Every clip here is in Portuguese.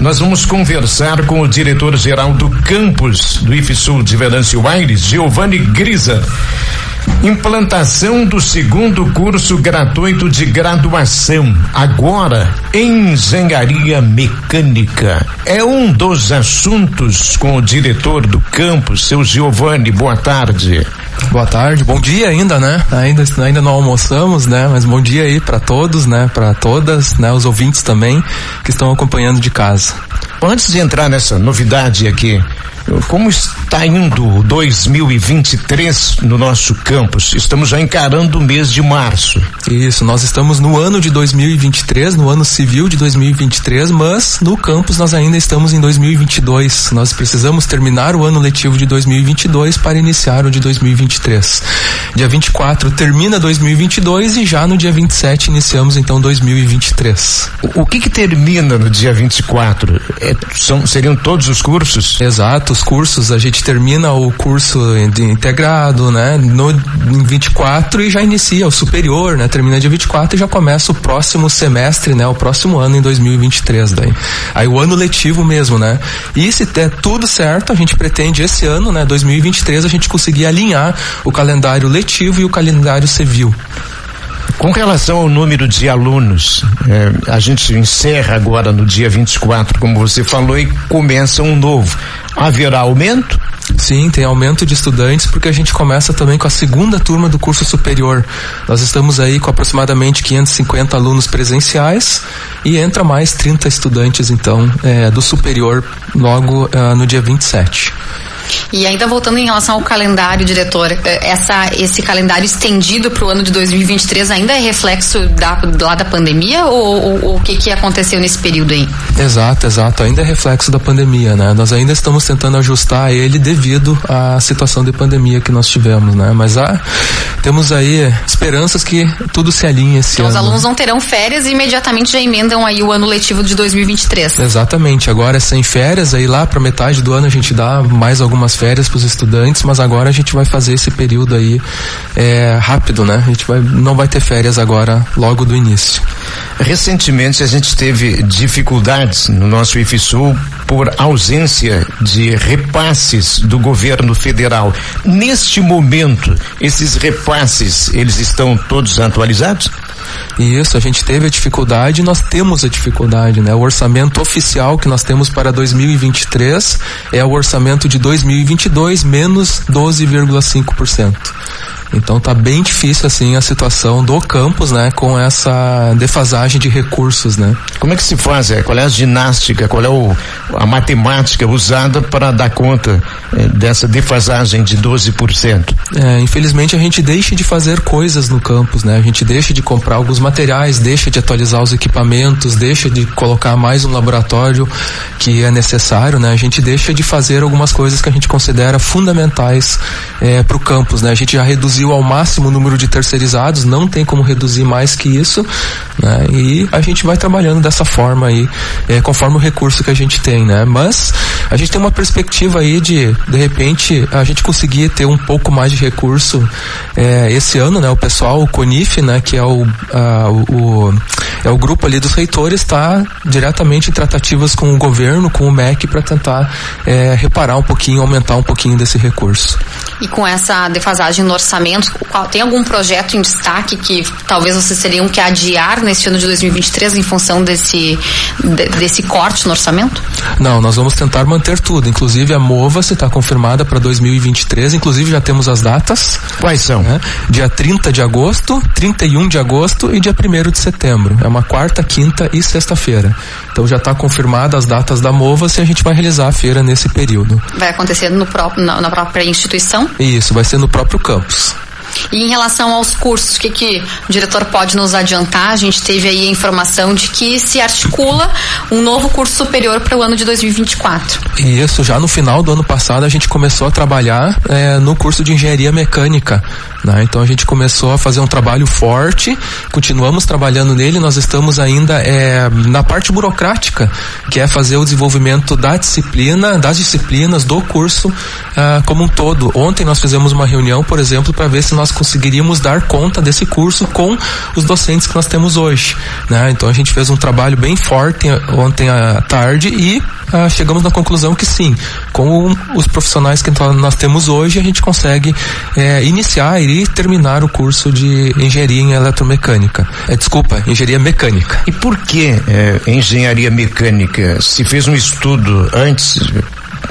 nós vamos conversar com o diretor-geral do campus do IFSUL de Venâncio Aires, Giovanni Grisa. Implantação do segundo curso gratuito de graduação, agora em engenharia mecânica. É um dos assuntos com o diretor do campus, seu Giovanni. Boa tarde. Boa tarde, bom dia ainda, né? Ainda, ainda não almoçamos, né? Mas bom dia aí para todos, né? Para todas, né? Os ouvintes também que estão acompanhando de casa. Antes de entrar nessa novidade aqui, como está indo 2023 no nosso campus? Estamos já encarando o mês de março. Isso, nós estamos no ano de 2023, no ano civil de 2023, mas no campus nós ainda estamos em 2022. Nós precisamos terminar o ano letivo de 2022 para iniciar o de 2023. Dia 24 termina 2022 e já no dia 27 iniciamos então 2023. O, o que que termina no dia 24? É, são, seriam todos os cursos? Exato, os cursos, a gente termina o curso integrado, né, no em 24 e já inicia o superior, né, termina dia 24 e já começa o próximo semestre, né, o próximo ano em 2023 daí. Aí o ano letivo mesmo, né? E se der tudo certo, a gente pretende esse ano, né, 2023 a gente conseguir alinhar o calendário letivo e o calendário civil. Com relação ao número de alunos, eh, a gente encerra agora no dia 24, como você falou, e começa um novo. Haverá aumento? Sim, tem aumento de estudantes porque a gente começa também com a segunda turma do curso superior. Nós estamos aí com aproximadamente 550 alunos presenciais e entra mais 30 estudantes então eh, do superior logo eh, no dia 27. E ainda voltando em relação ao calendário, diretor, eh, essa, esse calendário estendido para o ano de 2023 ainda é reflexo da, lá da pandemia ou, ou, ou, o que, que aconteceu nesse período aí? Exato, exato. Ainda é reflexo da pandemia, né? Nós ainda estamos tentando ajustar ele devido à situação de pandemia que nós tivemos, né? Mas ah, temos aí esperanças que tudo se alinhe esse então, ano. Os alunos não terão férias e imediatamente já emendam aí o ano letivo de 2023. Exatamente. Agora é sem férias, aí lá para metade do ano a gente dá mais algumas algumas férias para os estudantes, mas agora a gente vai fazer esse período aí é, rápido, né? A gente vai, não vai ter férias agora logo do início. Recentemente a gente teve dificuldades no nosso IFSUL por ausência de repasses do governo federal. Neste momento, esses repasses, eles estão todos atualizados? Isso, a gente teve a dificuldade, nós temos a dificuldade, né? O orçamento oficial que nós temos para 2023 é o orçamento de 2022 menos 12,5%. Então tá bem difícil assim a situação do campus, né, com essa defasagem de recursos, né? Como é que se faz? É, qual é a ginástica? Qual é o, a matemática usada para dar conta é, dessa defasagem de 12%? É, infelizmente a gente deixa de fazer coisas no campus, né? A gente deixa de comprar alguns materiais, deixa de atualizar os equipamentos, deixa de colocar mais um laboratório que é necessário, né? A gente deixa de fazer algumas coisas que a gente considera fundamentais é, para o campus, né? A gente já reduziu reduziu ao máximo o número de terceirizados, não tem como reduzir mais que isso, né? E a gente vai trabalhando dessa forma aí, é, conforme o recurso que a gente tem, né? Mas a gente tem uma perspectiva aí de, de repente, a gente conseguir ter um pouco mais de recurso é, esse ano, né? O pessoal, o CONIF, né? Que é o, a, o, é o grupo ali dos reitores, está diretamente em tratativas com o governo, com o MEC, para tentar é, reparar um pouquinho, aumentar um pouquinho desse recurso. E com essa defasagem no orçamento, tem algum projeto em destaque que talvez vocês teriam que adiar neste ano de 2023 em função desse, desse corte no orçamento? Não, nós vamos tentar manter tudo. Inclusive a MOVA se está confirmada para 2023. Inclusive já temos as datas. Quais são? Né? Dia 30 de agosto, 31 de agosto e dia 1 de setembro. É uma quarta, quinta e sexta-feira. Então já está confirmada as datas da MOVA se a gente vai realizar a feira nesse período. Vai acontecer no próprio, na, na própria instituição? Isso, vai ser no próprio campus. E em relação aos cursos, o que, que o diretor pode nos adiantar? A gente teve aí a informação de que se articula um novo curso superior para o ano de 2024. Isso, já no final do ano passado a gente começou a trabalhar é, no curso de engenharia mecânica. Né? Então a gente começou a fazer um trabalho forte, continuamos trabalhando nele, nós estamos ainda é, na parte burocrática, que é fazer o desenvolvimento da disciplina, das disciplinas do curso uh, como um todo. Ontem nós fizemos uma reunião, por exemplo, para ver se nós conseguiríamos dar conta desse curso com os docentes que nós temos hoje, né? Então a gente fez um trabalho bem forte ontem à tarde e ah, chegamos na conclusão que sim, com os profissionais que nós temos hoje, a gente consegue eh, iniciar e terminar o curso de engenharia em eletromecânica. É, desculpa, engenharia mecânica. E por que eh, engenharia mecânica? Se fez um estudo antes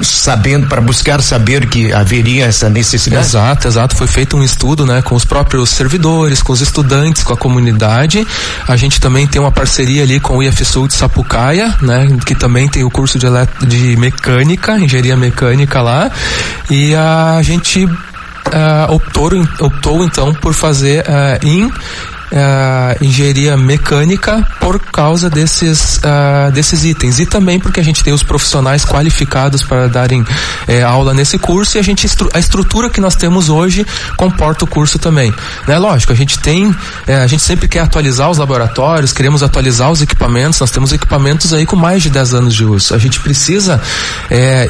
sabendo para buscar saber que haveria essa necessidade. Exato, exato. Foi feito um estudo, né, com os próprios servidores, com os estudantes, com a comunidade. A gente também tem uma parceria ali com o IFSul de Sapucaia, né, que também tem o curso de, de mecânica, engenharia mecânica lá. E a gente uh, optou, optou então por fazer uh, em uh, engenharia mecânica por causa desses, uh, desses itens e também porque a gente tem os profissionais qualificados para darem uh, aula nesse curso e a gente a estrutura que nós temos hoje comporta o curso também. Né? Lógico, a gente tem, a gente sempre quer atualizar os laboratórios, queremos atualizar os equipamentos, nós temos equipamentos aí com mais de 10 anos de uso. A gente precisa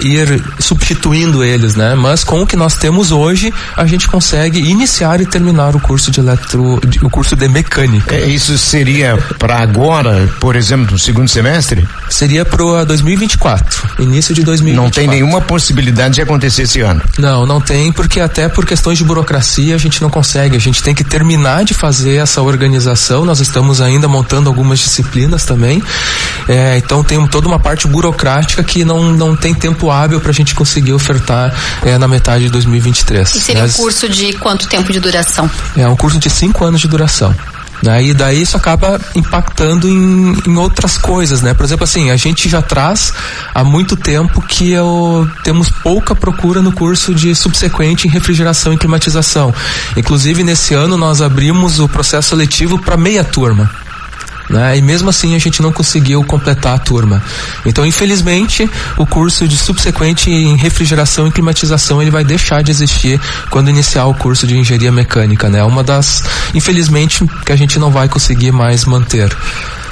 ir substituindo eles, né? Mas com o que nós temos hoje, a gente consegue iniciar e terminar o curso de eletro, de, o curso de mecânica. É, isso seria para agora, por exemplo, no segundo semestre? Seria para 2024, início de 2024. Não tem nenhuma possibilidade de acontecer esse ano? Não, não tem, porque até por questões de burocracia a gente não consegue. A gente tem que terminar de fazer essa organização. Nós estamos ainda montando algumas disciplinas também. É, então tem toda uma parte burocrática que não, não tem tempo hábil para a gente conseguir ofertar é, na metade de 2023. E seria Mas, um curso de quanto tempo de duração? É um curso de cinco anos de duração. Né? E daí isso acaba impactando em, em outras coisas, né? Por exemplo, assim, a gente já traz há muito tempo que eu, temos pouca procura no curso de subsequente em refrigeração e climatização. Inclusive, nesse ano nós abrimos o processo seletivo para meia turma né? E mesmo assim a gente não conseguiu completar a turma. Então, infelizmente, o curso de subsequente em refrigeração e climatização ele vai deixar de existir quando iniciar o curso de engenharia mecânica, né? Uma das, infelizmente, que a gente não vai conseguir mais manter.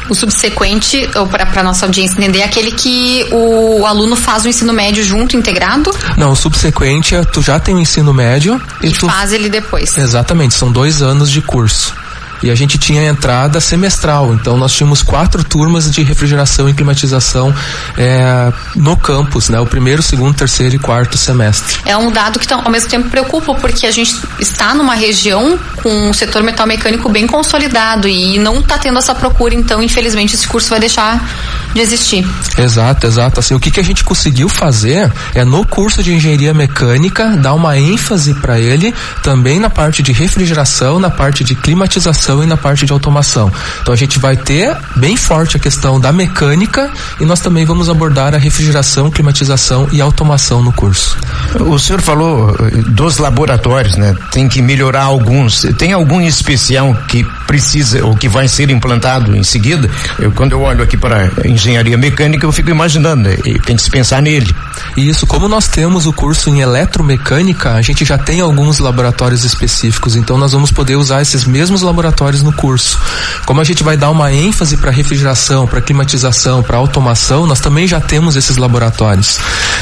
O subsequente, para nossa audiência entender, é aquele que o, o, aluno faz o ensino médio junto, integrado? Não, o subsequente, é, tu já tem o ensino médio. E, e tu... faz ele depois. Exatamente, são dois anos de curso e a gente tinha entrada semestral. Então nós tínhamos quatro turmas de refrigeração e climatização é, no campus, né? O primeiro, segundo, terceiro e quarto semestre. É um dado que ao mesmo tempo preocupa porque a gente está numa região com um setor metal mecânico bem consolidado e não está tendo essa procura. Então, infelizmente, esse curso vai deixar de existir. Exato, exato. Assim, o que, que a gente conseguiu fazer é no curso de engenharia mecânica dar uma ênfase para ele também na parte de refrigeração, na parte de climatização e na parte de automação. Então a gente vai ter bem forte a questão da mecânica e nós também vamos abordar a refrigeração, climatização e automação no curso. O senhor falou eh, dos laboratórios, né? Tem que melhorar alguns. Tem algum especial que precisa ou que vai ser implantado em seguida? Eu, quando eu olho aqui para engenharia mecânica, eu fico imaginando, né? tem que se pensar nele. Isso, como nós temos o curso em eletromecânica, a gente já tem alguns laboratórios específicos, então nós vamos poder usar esses mesmos laboratórios no curso. Como a gente vai dar uma ênfase para refrigeração, para climatização, para automação, nós também já temos esses laboratórios.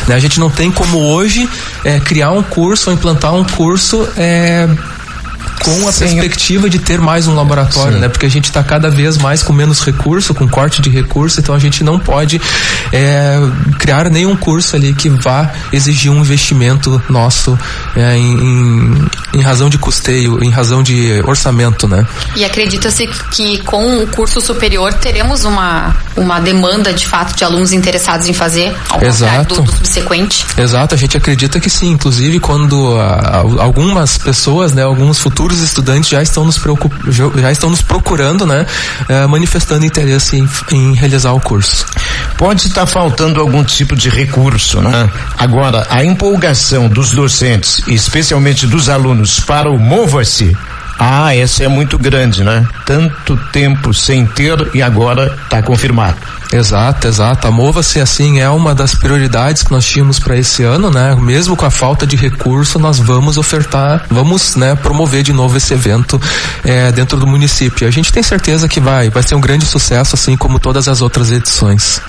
Né? A gente não tem como hoje é, criar um curso ou implantar um curso é, com a Sim. perspectiva de ter mais um laboratório, Sim. né? Porque a gente está cada vez mais com menos recurso, com corte de recurso, então a gente não pode é, criar nenhum curso ali que vá exigir um investimento nosso é, em, em, em, razão de custeio, em razão de orçamento, né? E acredita-se que com o curso superior teremos uma, uma demanda de fato de alunos interessados em fazer ao Exato. Do, do subsequente? Exato, a gente acredita que sim, inclusive quando a, a, algumas pessoas, né, alguns futuros estudantes já estão nos preocup... já estão nos procurando, né, uh, manifestando interesse em, em, realizar o curso. Pode estar faltando algum tipo de recurso, né? Agora, a empolgação dos docentes, especialmente dos alunos, para o Mova-se, ah, essa é muito grande, né? Tanto tempo sem ter e agora está confirmado. Exato, exato. A Mova-se assim é uma das prioridades que nós tínhamos para esse ano, né? Mesmo com a falta de recurso, nós vamos ofertar, vamos, né, promover de novo esse evento é, dentro do município. A gente tem certeza que vai, vai ser um grande sucesso, assim como todas as outras edições.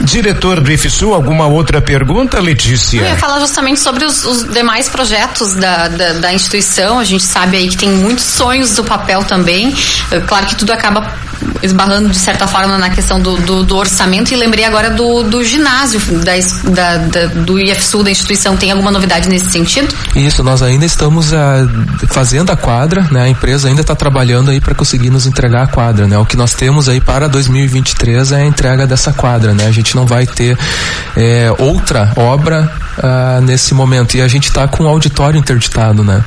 Diretor do IFSU, alguma outra pergunta, Letícia? Eu ia falar justamente sobre os, os demais projetos da, da, da, instituição. A gente sabe aí que tem muitos sonhos do papel também. Claro que tudo acaba esbarrando de certa forma na questão do, do, do orçamento e lembrei agora do, do ginásio da, da, da, do IFSU da instituição. Tem alguma novidade nesse sentido? Isso, nós ainda estamos uh, fazendo a quadra, né? A empresa ainda está trabalhando aí para conseguir nos entregar a quadra, né? O que nós temos aí para 2023 é a entrega dessa quadra, né? A gente não vai ter é, outra obra uh, nesse momento e a gente está com o auditório interditado, né?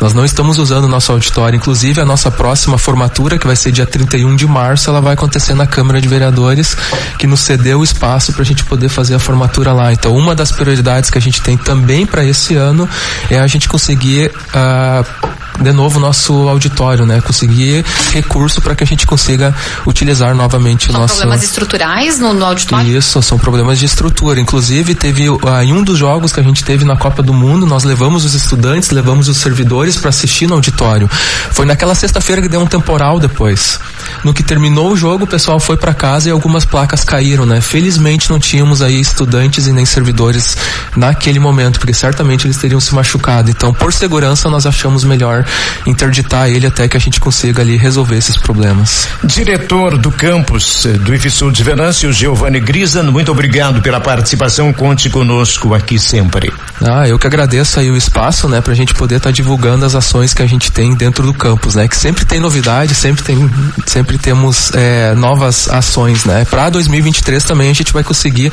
Nós não estamos usando o nosso auditório, inclusive a nossa próxima formatura, que vai ser dia 31 de março, ela vai acontecer na Câmara de Vereadores, que nos cedeu o espaço para a gente poder fazer a formatura lá. Então, uma das prioridades que a gente tem também para esse ano é a gente conseguir uh, de novo nosso auditório, né? Conseguir recurso para que a gente consiga utilizar novamente o nosso. São problemas estruturais no, no, auditório? Isso, são problemas de estrutura. Inclusive, teve uh, em um dos jogos que a gente teve na Copa do Mundo, nós levamos os estudantes, levamos os servidores para assistir no auditório. Foi naquela sexta-feira que deu um temporal depois. No que terminou o jogo, o pessoal foi para casa e algumas placas caíram, né? Felizmente não tínhamos aí estudantes e nem servidores naquele momento, porque certamente eles teriam se machucado. Então, por segurança, nós achamos melhor interditar ele até que a gente consiga ali resolver esses problemas. Diretor do campus eh, do IFSUL de Venâncio, Giovanni Grisa, muito obrigado pela participação. Conte conosco aqui sempre. Ah, eu que agradeço aí o espaço, né, pra gente poder estar tá divulgando as ações que a gente tem dentro do campus, né, que sempre tem novidade, sempre tem, sempre temos é, novas ações, né. Para 2023 também a gente vai conseguir,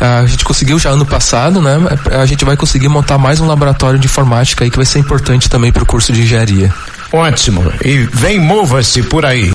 a gente conseguiu já ano passado, né, a gente vai conseguir montar mais um laboratório de informática aí que vai ser importante também para o curso de engenharia. Ótimo. E vem, mova-se por aí.